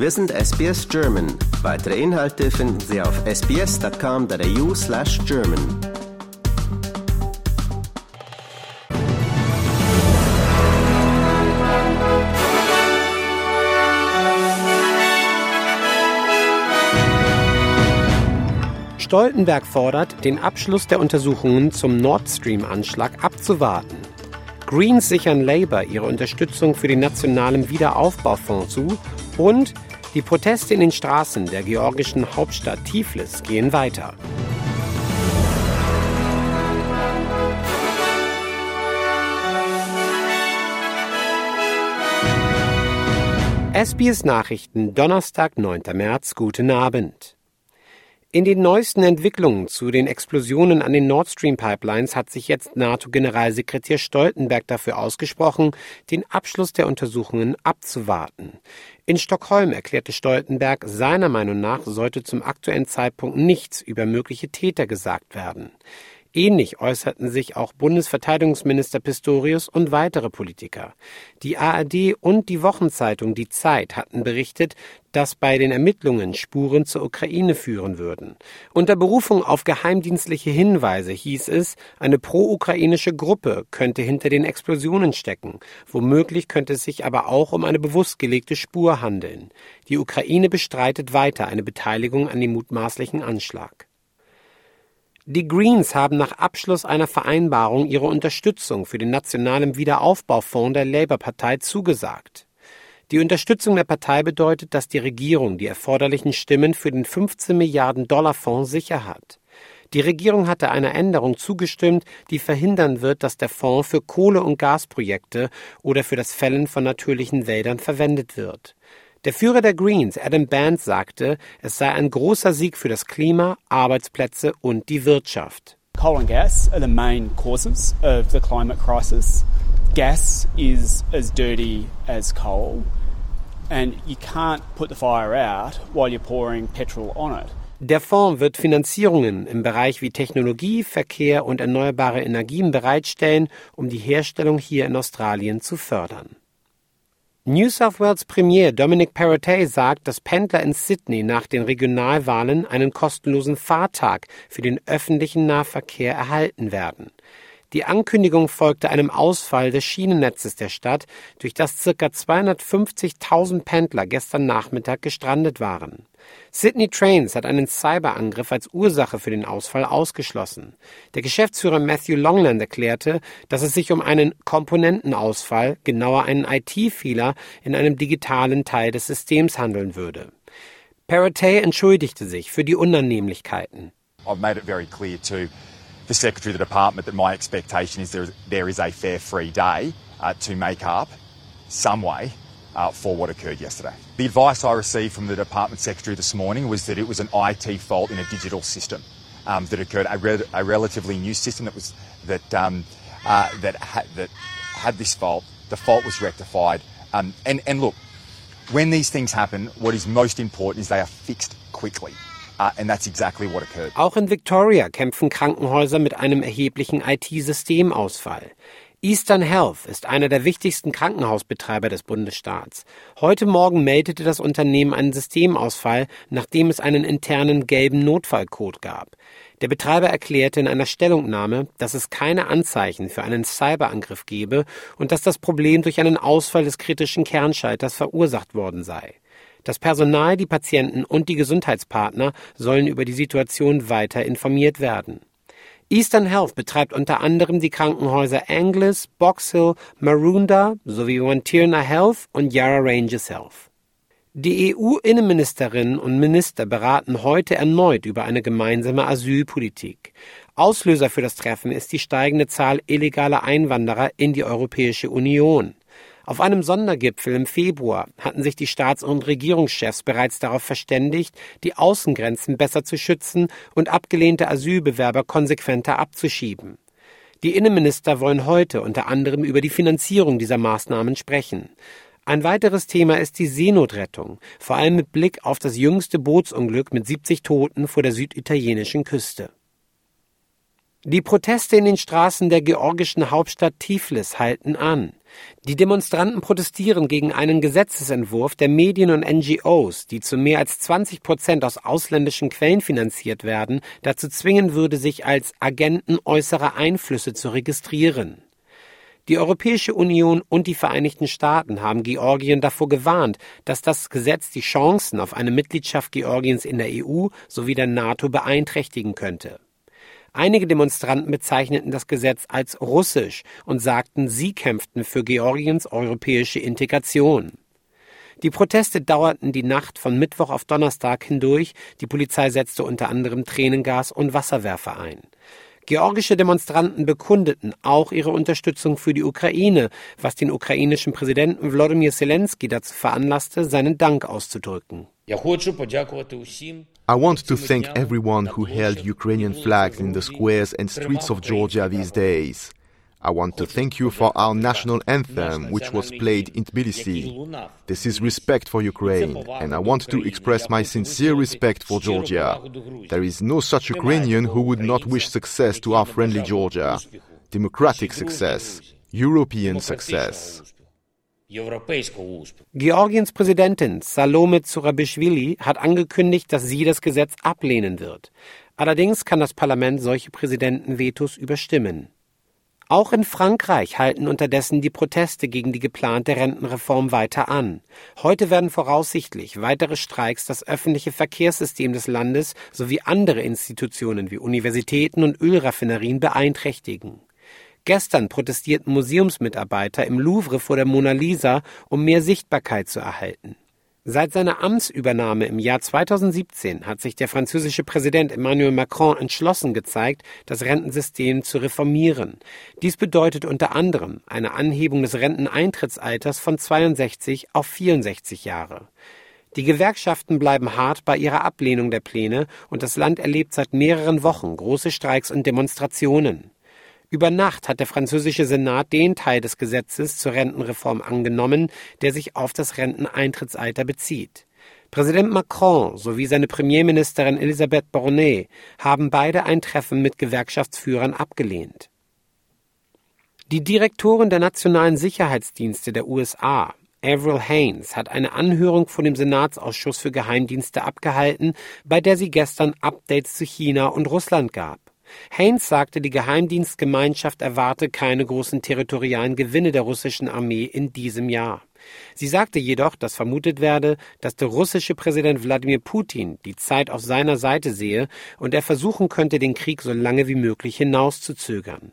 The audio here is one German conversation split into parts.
Wir sind SBS German. Weitere Inhalte finden Sie auf sbs.com.au slash German. Stoltenberg fordert, den Abschluss der Untersuchungen zum Nord Stream-Anschlag abzuwarten. Greens sichern Labour ihre Unterstützung für den nationalen Wiederaufbaufonds zu und die Proteste in den Straßen der georgischen Hauptstadt Tiflis gehen weiter. SBS Nachrichten, Donnerstag, 9. März, guten Abend. In den neuesten Entwicklungen zu den Explosionen an den Nord Stream Pipelines hat sich jetzt NATO-Generalsekretär Stoltenberg dafür ausgesprochen, den Abschluss der Untersuchungen abzuwarten. In Stockholm erklärte Stoltenberg, seiner Meinung nach sollte zum aktuellen Zeitpunkt nichts über mögliche Täter gesagt werden. Ähnlich äußerten sich auch Bundesverteidigungsminister Pistorius und weitere Politiker. Die ARD und die Wochenzeitung Die Zeit hatten berichtet, dass bei den Ermittlungen Spuren zur Ukraine führen würden. Unter Berufung auf geheimdienstliche Hinweise hieß es, eine pro-ukrainische Gruppe könnte hinter den Explosionen stecken. Womöglich könnte es sich aber auch um eine bewusst gelegte Spur handeln. Die Ukraine bestreitet weiter eine Beteiligung an dem mutmaßlichen Anschlag. Die Greens haben nach Abschluss einer Vereinbarung ihre Unterstützung für den nationalen Wiederaufbaufonds der Labour-Partei zugesagt. Die Unterstützung der Partei bedeutet, dass die Regierung die erforderlichen Stimmen für den 15 Milliarden Dollar Fonds sicher hat. Die Regierung hatte einer Änderung zugestimmt, die verhindern wird, dass der Fonds für Kohle- und Gasprojekte oder für das Fällen von natürlichen Wäldern verwendet wird. Der Führer der Greens, Adam Bands, sagte, es sei ein großer Sieg für das Klima, Arbeitsplätze und die Wirtschaft. Coal and gas are the main causes of the climate crisis. Gas is as dirty as coal, and you can't put the fire out while you're pouring petrol on it. Der Fonds wird Finanzierungen im Bereich wie Technologie, Verkehr und erneuerbare Energien bereitstellen, um die Herstellung hier in Australien zu fördern. New South Wales Premier Dominic Perrottet sagt, dass Pendler in Sydney nach den Regionalwahlen einen kostenlosen Fahrtag für den öffentlichen Nahverkehr erhalten werden. Die Ankündigung folgte einem Ausfall des Schienennetzes der Stadt, durch das ca. 250.000 Pendler gestern Nachmittag gestrandet waren. Sydney Trains hat einen Cyberangriff als Ursache für den Ausfall ausgeschlossen. Der Geschäftsführer Matthew Longland erklärte, dass es sich um einen Komponentenausfall, genauer einen IT-Fehler in einem digitalen Teil des Systems handeln würde. Paratay entschuldigte sich für die Unannehmlichkeiten. I've made it very clear to the Secretary of the Department that my expectation is there, there is a fair free day uh, to make up some way uh, for what occurred yesterday. The advice I received from the Department Secretary this morning was that it was an IT fault in a digital system um, that occurred, a, re- a, relatively new system that was that um, uh, that had that had this fault. The fault was rectified, um, and and look, when these things happen, what is most important is they are fixed quickly. Uh, and that's exactly what occurred. Auch in Victoria kämpfen Krankenhäuser mit einem erheblichen IT-Systemausfall. Eastern Health ist einer der wichtigsten Krankenhausbetreiber des Bundesstaats. Heute Morgen meldete das Unternehmen einen Systemausfall, nachdem es einen internen gelben Notfallcode gab. Der Betreiber erklärte in einer Stellungnahme, dass es keine Anzeichen für einen Cyberangriff gebe und dass das Problem durch einen Ausfall des kritischen Kernschalters verursacht worden sei. Das Personal, die Patienten und die Gesundheitspartner sollen über die Situation weiter informiert werden. Eastern Health betreibt unter anderem die Krankenhäuser Anglis, Box Hill, Maroondah sowie Wantirna Health und Yarra Ranges Health. Die EU-Innenministerinnen und Minister beraten heute erneut über eine gemeinsame Asylpolitik. Auslöser für das Treffen ist die steigende Zahl illegaler Einwanderer in die Europäische Union. Auf einem Sondergipfel im Februar hatten sich die Staats- und Regierungschefs bereits darauf verständigt, die Außengrenzen besser zu schützen und abgelehnte Asylbewerber konsequenter abzuschieben. Die Innenminister wollen heute unter anderem über die Finanzierung dieser Maßnahmen sprechen. Ein weiteres Thema ist die Seenotrettung, vor allem mit Blick auf das jüngste Bootsunglück mit 70 Toten vor der süditalienischen Küste. Die Proteste in den Straßen der georgischen Hauptstadt Tiflis halten an. Die Demonstranten protestieren gegen einen Gesetzesentwurf der Medien und NGOs, die zu mehr als 20 Prozent aus ausländischen Quellen finanziert werden, dazu zwingen würde, sich als Agenten äußerer Einflüsse zu registrieren. Die Europäische Union und die Vereinigten Staaten haben Georgien davor gewarnt, dass das Gesetz die Chancen auf eine Mitgliedschaft Georgiens in der EU sowie der NATO beeinträchtigen könnte. Einige Demonstranten bezeichneten das Gesetz als russisch und sagten, sie kämpften für Georgiens europäische Integration. Die Proteste dauerten die Nacht von Mittwoch auf Donnerstag hindurch. Die Polizei setzte unter anderem Tränengas und Wasserwerfer ein. Georgische Demonstranten bekundeten auch ihre Unterstützung für die Ukraine, was den ukrainischen Präsidenten Wladimir Zelensky dazu veranlasste, seinen Dank auszudrücken. I want to thank everyone who held Ukrainian flags in the squares and streets of Georgia these days. I want to thank you for our national anthem, which was played in Tbilisi. This is respect for Ukraine, and I want to express my sincere respect for Georgia. There is no such Ukrainian who would not wish success to our friendly Georgia. Democratic success, European success. Georgiens Präsidentin Salome Zurabischvili hat angekündigt, dass sie das Gesetz ablehnen wird. Allerdings kann das Parlament solche Präsidentenvetos überstimmen. Auch in Frankreich halten unterdessen die Proteste gegen die geplante Rentenreform weiter an. Heute werden voraussichtlich weitere Streiks das öffentliche Verkehrssystem des Landes sowie andere Institutionen wie Universitäten und Ölraffinerien beeinträchtigen. Gestern protestierten Museumsmitarbeiter im Louvre vor der Mona Lisa, um mehr Sichtbarkeit zu erhalten. Seit seiner Amtsübernahme im Jahr 2017 hat sich der französische Präsident Emmanuel Macron entschlossen gezeigt, das Rentensystem zu reformieren. Dies bedeutet unter anderem eine Anhebung des Renteneintrittsalters von 62 auf 64 Jahre. Die Gewerkschaften bleiben hart bei ihrer Ablehnung der Pläne und das Land erlebt seit mehreren Wochen große Streiks und Demonstrationen. Über Nacht hat der französische Senat den Teil des Gesetzes zur Rentenreform angenommen, der sich auf das Renteneintrittsalter bezieht. Präsident Macron sowie seine Premierministerin Elisabeth Bornet haben beide ein Treffen mit Gewerkschaftsführern abgelehnt. Die Direktorin der nationalen Sicherheitsdienste der USA, Avril Haines, hat eine Anhörung vor dem Senatsausschuss für Geheimdienste abgehalten, bei der sie gestern Updates zu China und Russland gab. Haines sagte, die Geheimdienstgemeinschaft erwarte keine großen territorialen Gewinne der russischen Armee in diesem Jahr. Sie sagte jedoch, dass vermutet werde, dass der russische Präsident Wladimir Putin die Zeit auf seiner Seite sehe und er versuchen könnte, den Krieg so lange wie möglich hinauszuzögern.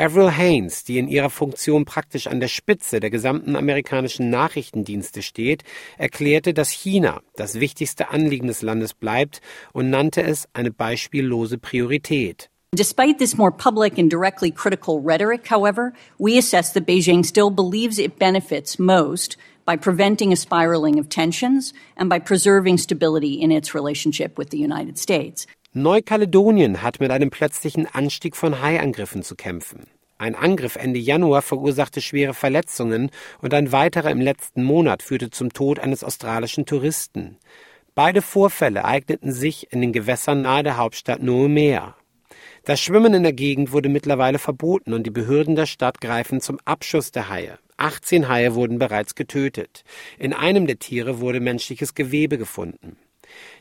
Avril Haines, die in ihrer Funktion praktisch an der Spitze der gesamten amerikanischen Nachrichtendienste steht, erklärte, dass China das wichtigste Anliegen des Landes bleibt und nannte es eine beispiellose Priorität. Despite this more public and directly critical rhetoric, however, we assess that Beijing still believes it benefits most by preventing a spiraling of tensions and by preserving stability in its relationship with the United States. Neukaledonien hat mit einem plötzlichen Anstieg von Haiangriffen zu kämpfen. Ein Angriff Ende Januar verursachte schwere Verletzungen und ein weiterer im letzten Monat führte zum Tod eines australischen Touristen. Beide Vorfälle eigneten sich in den Gewässern nahe der Hauptstadt Noumea. Das Schwimmen in der Gegend wurde mittlerweile verboten und die Behörden der Stadt greifen zum Abschuss der Haie. 18 Haie wurden bereits getötet. In einem der Tiere wurde menschliches Gewebe gefunden.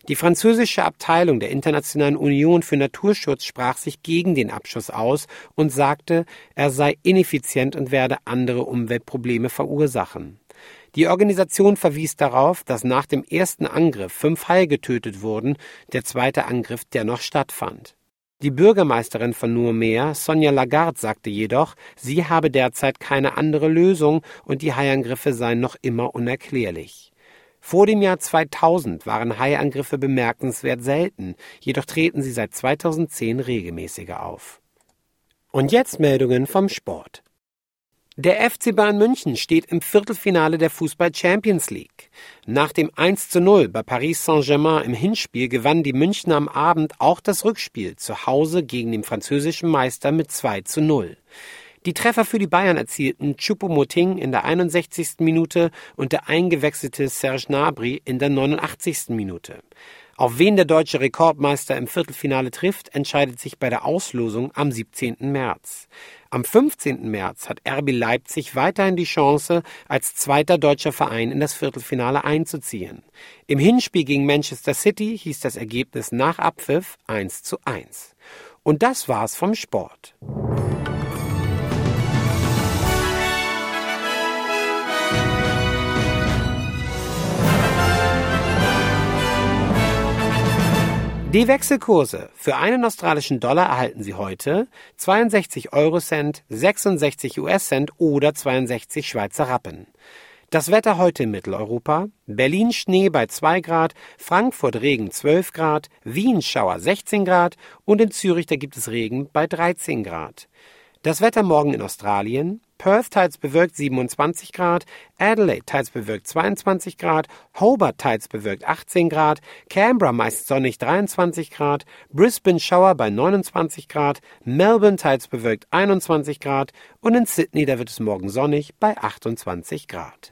Die französische Abteilung der Internationalen Union für Naturschutz sprach sich gegen den Abschuss aus und sagte, er sei ineffizient und werde andere Umweltprobleme verursachen. Die Organisation verwies darauf, dass nach dem ersten Angriff fünf Haie getötet wurden, der zweite Angriff dennoch stattfand. Die Bürgermeisterin von Nourmeer, Sonja Lagarde, sagte jedoch, sie habe derzeit keine andere Lösung und die Haiangriffe seien noch immer unerklärlich. Vor dem Jahr 2000 waren Haiangriffe bemerkenswert selten, jedoch treten sie seit 2010 regelmäßiger auf. Und jetzt Meldungen vom Sport. Der FC Bayern München steht im Viertelfinale der Fußball Champions League. Nach dem 1 zu 0 bei Paris Saint-Germain im Hinspiel gewannen die Münchner am Abend auch das Rückspiel zu Hause gegen den französischen Meister mit 2 zu 0. Die Treffer für die Bayern erzielten Choupo-Moting in der 61. Minute und der eingewechselte Serge Gnabry in der 89. Minute. Auf wen der deutsche Rekordmeister im Viertelfinale trifft, entscheidet sich bei der Auslosung am 17. März. Am 15. März hat RB Leipzig weiterhin die Chance, als zweiter deutscher Verein in das Viertelfinale einzuziehen. Im Hinspiel gegen Manchester City hieß das Ergebnis nach Abpfiff 1 zu 1. Und das war's vom Sport. Die Wechselkurse. Für einen australischen Dollar erhalten Sie heute 62 Eurocent, 66 US-Cent oder 62 Schweizer Rappen. Das Wetter heute in Mitteleuropa. Berlin Schnee bei 2 Grad, Frankfurt Regen 12 Grad, Wien Schauer 16 Grad und in Zürich da gibt es Regen bei 13 Grad. Das Wetter morgen in Australien. Perth teils bewölkt 27 Grad, Adelaide teils bewölkt 22 Grad, Hobart teils bewölkt 18 Grad, Canberra meist sonnig 23 Grad, Brisbane Schauer bei 29 Grad, Melbourne teils bewölkt 21 Grad und in Sydney da wird es morgen sonnig bei 28 Grad.